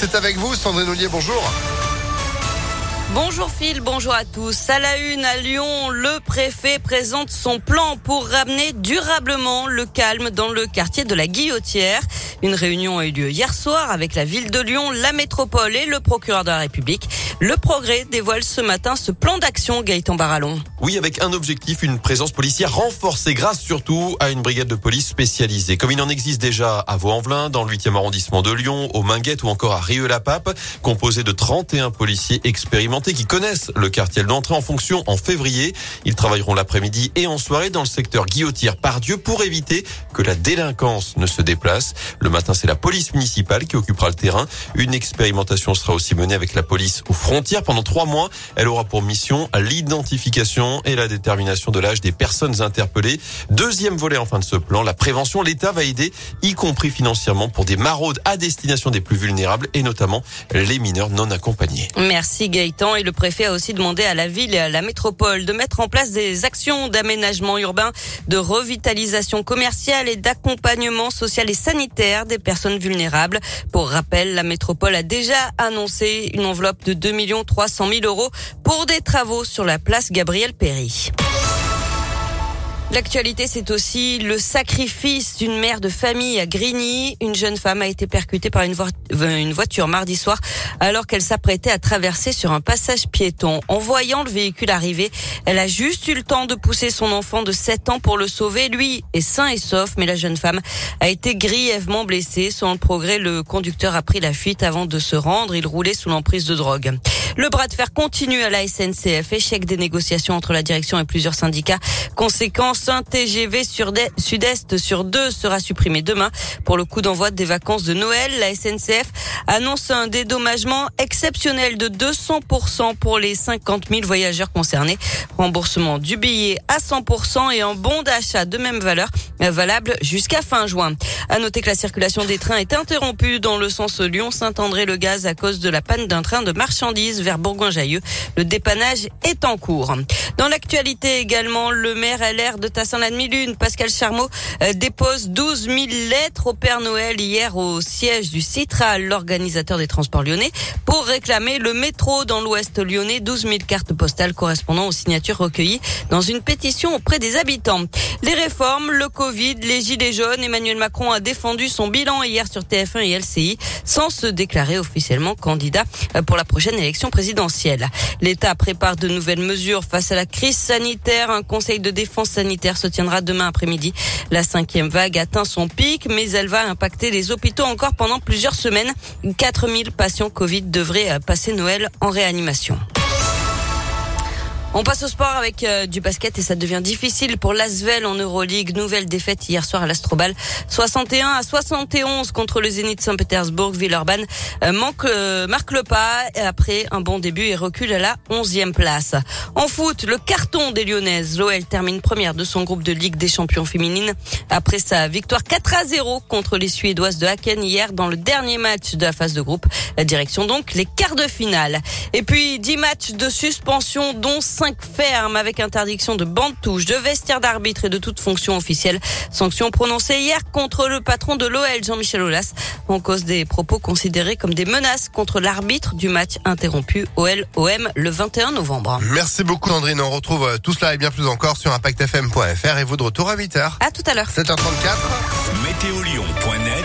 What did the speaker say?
C'est avec vous, Sandrine Ollier, bonjour. Bonjour Phil, bonjour à tous. À la une à Lyon, le préfet présente son plan pour ramener durablement le calme dans le quartier de la Guillotière. Une réunion a eu lieu hier soir avec la ville de Lyon, la métropole et le procureur de la République. Le progrès dévoile ce matin ce plan d'action Gaëtan Barallon. Oui, avec un objectif, une présence policière renforcée grâce surtout à une brigade de police spécialisée. Comme il en existe déjà à Vaux-en-Velin, dans le 8e arrondissement de Lyon, au Minguette ou encore à Rieux-la-Pape, composé de 31 policiers expérimentés qui connaissent le quartier d'entrée en fonction en février. Ils travailleront l'après-midi et en soirée dans le secteur Guillotière par Dieu pour éviter que la délinquance ne se déplace. Le matin, c'est la police municipale qui occupera le terrain. Une expérimentation sera aussi menée avec la police aux frontières pendant trois mois. Elle aura pour mission l'identification et la détermination de l'âge des personnes interpellées. Deuxième volet en fin de ce plan, la prévention. L'État va aider, y compris financièrement, pour des maraudes à destination des plus vulnérables et notamment les mineurs non accompagnés. Merci Gaëtan. Et le préfet a aussi demandé à la ville et à la métropole de mettre en place des actions d'aménagement urbain, de revitalisation commerciale et d'accompagnement social et sanitaire des personnes vulnérables. Pour rappel, la métropole a déjà annoncé une enveloppe de 2 300 000 euros pour des travaux sur la place Gabriel Péry. L'actualité, c'est aussi le sacrifice d'une mère de famille à Grigny. Une jeune femme a été percutée par une, voiture mardi soir alors qu'elle s'apprêtait à traverser sur un passage piéton. En voyant le véhicule arriver, elle a juste eu le temps de pousser son enfant de 7 ans pour le sauver. Lui est sain et sauf, mais la jeune femme a été grièvement blessée. Sans le progrès, le conducteur a pris la fuite avant de se rendre. Il roulait sous l'emprise de drogue. Le bras de fer continue à la SNCF. Échec des négociations entre la direction et plusieurs syndicats. Conséquence, un TGV sud-est sur deux sera supprimé demain pour le coup d'envoi des vacances de Noël. La SNCF annonce un dédommagement exceptionnel de 200% pour les 50 000 voyageurs concernés. Remboursement du billet à 100% et un bon d'achat de même valeur valable jusqu'à fin juin. À noter que la circulation des trains est interrompue dans le sens Lyon-Saint-André-le-Gaz à cause de la panne d'un train de marchandises vers Bourgoin-Jailleux. Le dépannage est en cours. Dans l'actualité également, le maire LR de Tassin-la-Demi-Lune, Pascal Charmeau, euh, dépose 12 000 lettres au Père Noël hier au siège du Citral, l'organisateur des transports lyonnais, pour réclamer le métro dans l'ouest lyonnais. 12 000 cartes postales correspondant aux signatures recueillies dans une pétition auprès des habitants. Les réformes, le Covid, les gilets jaunes, Emmanuel Macron a défendu son bilan hier sur TF1 et LCI sans se déclarer officiellement candidat euh, pour la prochaine élection présidentielle. L'État prépare de nouvelles mesures face à la crise sanitaire. Un conseil de défense sanitaire se tiendra demain après-midi. La cinquième vague atteint son pic, mais elle va impacter les hôpitaux encore pendant plusieurs semaines. 4000 patients Covid devraient passer Noël en réanimation. On passe au sport avec euh, du basket et ça devient difficile pour l'Asvel en Euroleague. Nouvelle défaite hier soir à l'Astrobal. 61 à 71 contre le Zénith Saint-Pétersbourg. Villeurbanne euh, manque, euh, marque le pas après un bon début et recule à la 11e place. En foot, le carton des Lyonnaises. L'OL termine première de son groupe de Ligue des champions féminines après sa victoire 4 à 0 contre les Suédoises de Haken hier dans le dernier match de la phase de groupe. La direction donc les quarts de finale. Et puis 10 matchs de suspension dont 5 fermes avec interdiction de bande touche, de vestiaire d'arbitre et de toute fonction officielle. Sanction prononcée hier contre le patron de l'OL, Jean-Michel Aulas, en cause des propos considérés comme des menaces contre l'arbitre du match interrompu OL-OM le 21 novembre. Merci beaucoup Andrine. On retrouve euh, tout cela et bien plus encore sur impactfm.fr et vous de retour à 8h. À tout à l'heure. 7h34. Météolion.net